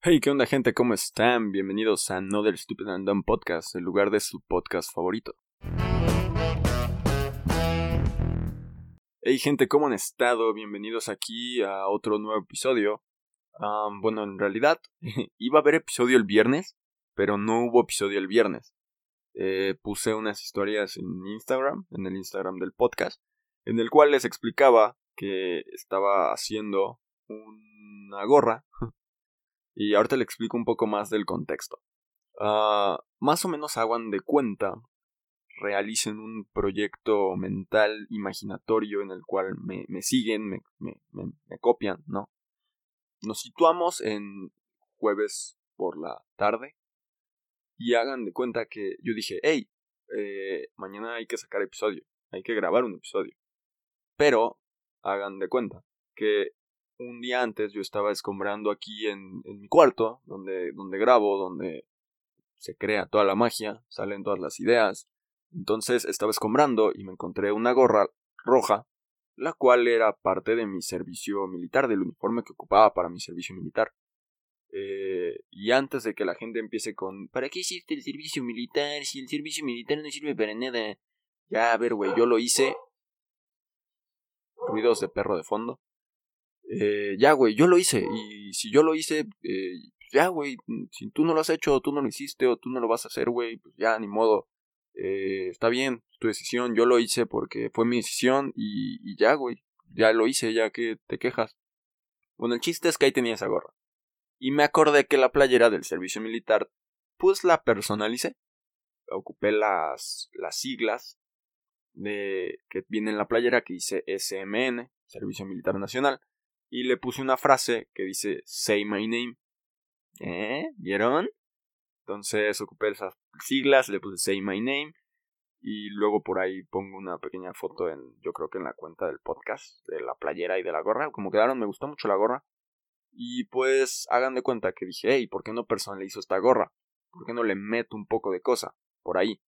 Hey, ¿qué onda gente? ¿Cómo están? Bienvenidos a Another Stupid and Dumb Podcast, el lugar de su podcast favorito. Hey gente, ¿cómo han estado? Bienvenidos aquí a otro nuevo episodio. bueno, en realidad iba a haber episodio el viernes, pero no hubo episodio el viernes. Eh, puse unas historias en Instagram, en el Instagram del podcast, en el cual les explicaba que estaba haciendo una gorra. Y ahorita le explico un poco más del contexto. Ah, más o menos hagan de cuenta, realicen un proyecto mental imaginatorio en el cual me, siguen, me, copian, ¿no? Nos situamos en jueves por la tarde y hagan de cuenta que yo dije, hey, eh, mañana hay que sacar episodio, hay que grabar un episodio. Pero hagan de cuenta que un día antes yo estaba escombrando aquí en, mi cuarto, donde, donde grabo, donde se crea toda la magia, salen todas las ideas. Entonces estaba escombrando y me encontré una gorra roja, la cual era parte de mi servicio militar, del uniforme que ocupaba para mi servicio militar. Eh, y antes de que la gente empiece con ¿Para qué hiciste el servicio militar? Si el servicio militar no sirve para nada. Ya, a ver, güey, yo lo hice ruidos de perro de fondo. Eh, ya, güey, yo lo hice. Y si yo lo hice, eh, ya, güey, si tú no lo has hecho, o tú no lo hiciste, o tú no lo vas a hacer, güey, pues ya, ni modo. Eh, está bien, tu decisión, yo lo hice porque fue mi decisión y, y ya, güey, ya lo hice, ya que te quejas. Bueno, el chiste es que ahí tenía esa gorra. Y me acordé que la playera del servicio militar, pues la personalicé. Ocupé las, las siglas de que viene en la playera que dice SMN, Servicio Militar Nacional, y le puse una frase que dice Say my name. ¿Eh? ¿Vieron? Entonces ocupé esas siglas, le puse Say my name y luego por ahí pongo una pequeña foto en, yo creo que en la cuenta del podcast, de la playera y de la gorra. Como quedaron, me gustó mucho la gorra. Y pues hagan de cuenta que dije, hey, ¿por qué no personalizo esta gorra? ¿Por qué no le meto un poco de cosa por ahí?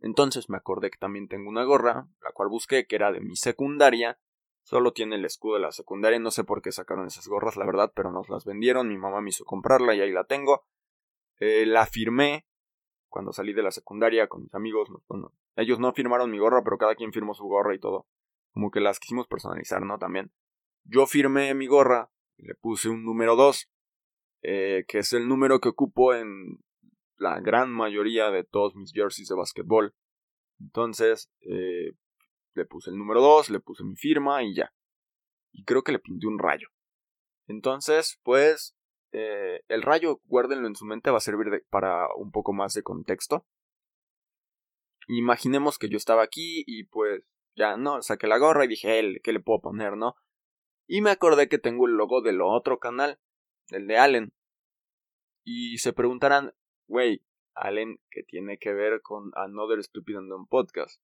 Entonces me acordé que también tengo una gorra, la cual busqué, que era de mi secundaria. Solo tiene el escudo de la secundaria, no sé por qué sacaron esas gorras, la verdad, pero nos las vendieron, mi mamá me hizo comprarla y ahí la tengo. Eh, la firmé cuando salí de la secundaria con mis amigos. ellos no firmaron mi gorra, pero cada quien firmó su gorra y todo. Como que las quisimos personalizar, ¿no? También. Yo firmé mi gorra y le puse un número 2, eh, que es el número que ocupo en la gran mayoría de todos mis jerseys de básquetbol. Entonces, eh, le puse el número 2, le puse mi firma y ya. Y creo que le pinté un rayo. Entonces, pues, eh, el rayo, guárdenlo en su mente, va a servir para un poco más de contexto. Imaginemos que yo estaba aquí y pues ya no, saqué la gorra y dije, ¿qué le puedo poner, no? Y me acordé que tengo el logo del otro canal, el de Allen. Y se preguntarán, Güey, Allen, que tiene que ver con Another Stupid and Podcast.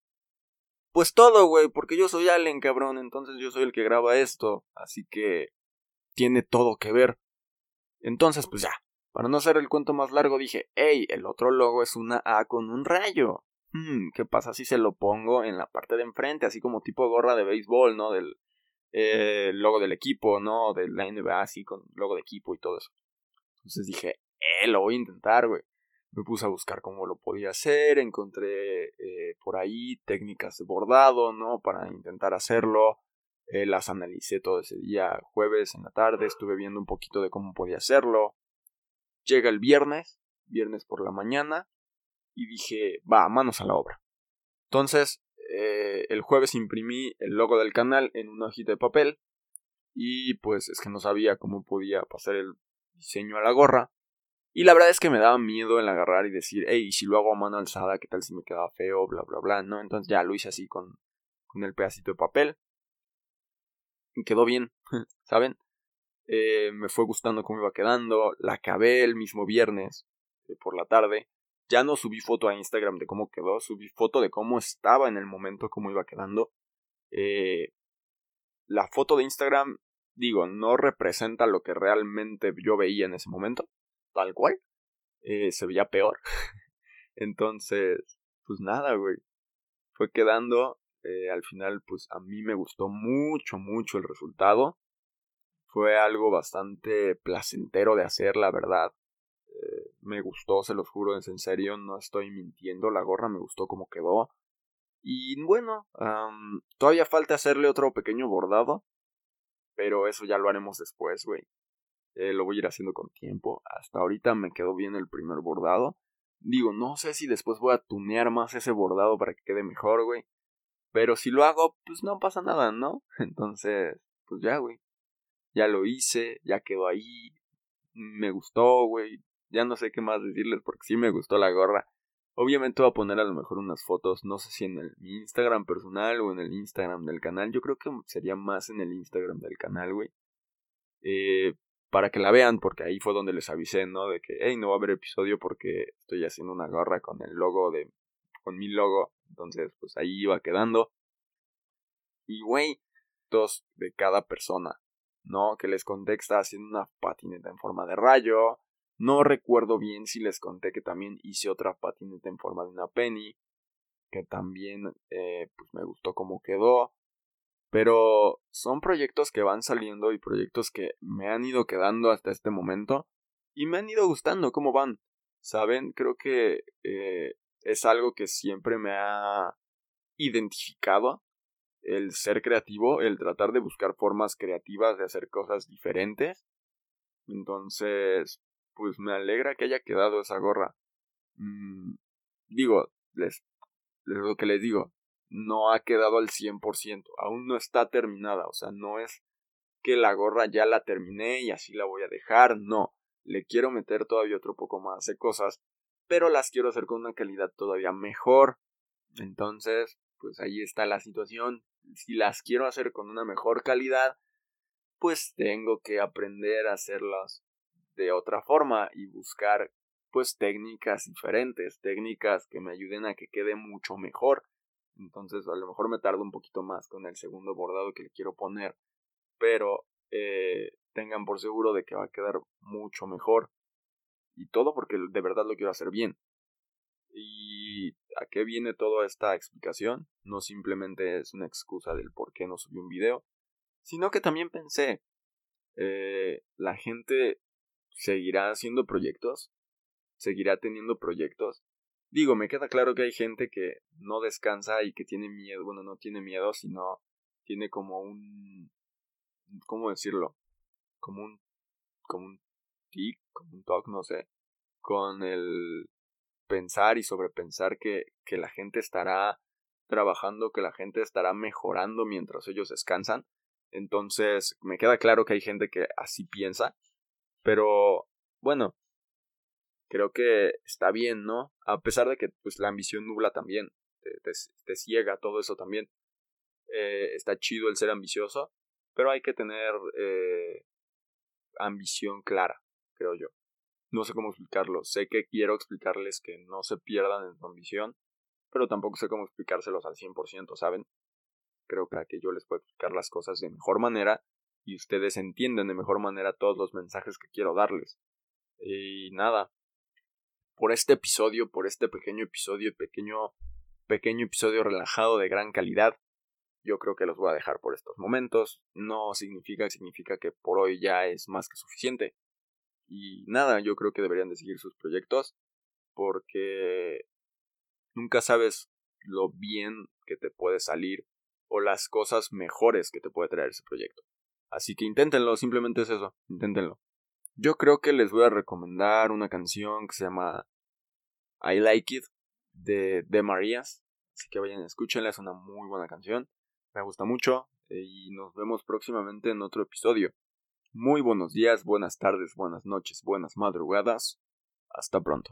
Pues todo, güey, porque yo soy Allen, cabrón, entonces yo soy el que graba esto, así que tiene todo que ver. Entonces, pues ya, para no hacer el cuento más largo, dije, hey, el otro logo es una A con un rayo. Hmm, ¿qué pasa si se lo pongo en la parte de enfrente, así como tipo gorra de béisbol, ¿no? Del eh, logo del equipo, ¿no? De la NBA, así con logo de equipo y todo eso. Entonces dije, eh, lo voy a intentar, güey me puse a buscar cómo lo podía hacer, encontré eh, por ahí técnicas de bordado, ¿no? Para intentar hacerlo. Eh, las analicé todo ese día, jueves en la tarde, estuve viendo un poquito de cómo podía hacerlo. Llega el viernes, viernes por la mañana, y dije, va, manos a la obra. Entonces, eh, el jueves imprimí el logo del canal en una hojita de papel, y pues es que no sabía cómo podía pasar el diseño a la gorra. Y la verdad es que me daba miedo el agarrar y decir, hey, si lo hago a mano alzada, ¿qué tal si me queda feo? Bla, bla, bla, ¿no? Entonces ya lo hice así con, con el pedacito de papel. Y quedó bien, ¿saben? Eh, me fue gustando cómo iba quedando. La acabé el mismo viernes eh, por la tarde. Ya no subí foto a Instagram de cómo quedó, subí foto de cómo estaba en el momento, cómo iba quedando. Eh, la foto de Instagram, digo, no representa lo que realmente yo veía en ese momento tal cual, eh, se veía peor. Entonces, pues nada, güey. Fue quedando. Eh, al final, pues a mí me gustó mucho, mucho el resultado. Fue algo bastante placentero de hacer, la verdad. Eh, me gustó, se los juro, es en serio, no estoy mintiendo, la gorra me gustó como quedó. Y bueno, todavía falta hacerle otro pequeño bordado, pero eso ya lo haremos después, güey. Eh, lo voy a ir haciendo con tiempo. Hasta ahorita me quedó bien el primer bordado. Digo, no sé si después voy a tunear más ese bordado para que quede mejor, güey. Pero si lo hago, pues no pasa nada, ¿no? Entonces, pues ya, güey. Ya lo hice, ya quedó ahí. Me gustó, güey. Ya no sé qué más decirles porque sí me gustó la gorra. Obviamente voy a poner a lo mejor unas fotos, no sé si en el, mi Instagram personal o en el Instagram del canal. Yo creo que sería más en el Instagram del canal, güey. Eh, para que la vean, porque ahí fue donde les avisé, ¿no? De que, hey, no va a haber episodio porque estoy haciendo una gorra con el logo de, con mi logo. Entonces, pues ahí iba quedando. Y, güey, dos de cada persona, ¿no? Que les conté que estaba haciendo una patineta en forma de rayo. No recuerdo bien si les conté que también hice otra patineta en forma de una penny. Que también, eh, pues me gustó cómo quedó. Pero son proyectos que van saliendo y proyectos que me han ido quedando hasta este momento y me han ido gustando cómo van. Saben, creo que eh, es algo que siempre me ha identificado el ser creativo, el tratar de buscar formas creativas de hacer cosas diferentes. Entonces, pues me alegra que haya quedado esa gorra. Mm, digo, les, les lo que les digo, no ha quedado al 100%, aún no está terminada, o sea, no es que la gorra ya la terminé y así la voy a dejar, no, le quiero meter todavía otro poco más de cosas, pero las quiero hacer con una calidad todavía mejor. Entonces, pues ahí está la situación. Si las quiero hacer con una mejor calidad, pues tengo que aprender a hacerlas de otra forma y buscar pues técnicas diferentes, técnicas que me ayuden a que quede mucho mejor. Entonces a lo mejor me tardo un poquito más con el segundo bordado que le quiero poner. Pero eh, tengan por seguro de que va a quedar mucho mejor. Y todo porque de verdad lo quiero hacer bien. ¿Y a qué viene toda esta explicación? No simplemente es una excusa del por qué no subí un video, sino que también pensé, eh, la gente seguirá haciendo proyectos, seguirá teniendo proyectos, Digo, me queda claro que hay gente que no descansa y que tiene miedo, bueno, no tiene miedo, sino tiene como un, ¿cómo decirlo? Como un, como un tic, como un talk, no sé, con el pensar y sobrepensar que, que la gente estará trabajando, que la gente estará mejorando mientras ellos descansan. Entonces, me queda claro que hay gente que así piensa, pero bueno, creo que está bien, ¿no? A pesar de que pues la ambición nubla también, te, ciega todo eso también. Eh, está chido el ser ambicioso, pero hay que tener eh, ambición clara, creo yo. No sé cómo explicarlo, sé que quiero explicarles que no se pierdan en su ambición, pero tampoco sé cómo explicárselos al 100%, ¿saben? Creo que yo les puedo explicar las cosas de mejor manera y ustedes entienden de mejor manera todos los mensajes que quiero darles. Y nada, por este episodio, por este pequeño episodio, pequeño, pequeño episodio relajado de gran calidad. Yo creo que los voy a dejar por estos momentos. No significa, significa que por hoy ya es más que suficiente. Y nada, yo creo que deberían de seguir sus proyectos porque nunca sabes lo bien que te puede salir o las cosas mejores que te puede traer ese proyecto. Así que inténtenlo, simplemente es eso, inténtenlo. Yo creo que les voy a recomendar una canción que se llama I Like It de The Marías. Así que vayan, escúchenla, es una muy buena canción. Me gusta mucho eh, y nos vemos próximamente en otro episodio. Muy buenos días, buenas tardes, buenas noches, buenas madrugadas. Hasta pronto.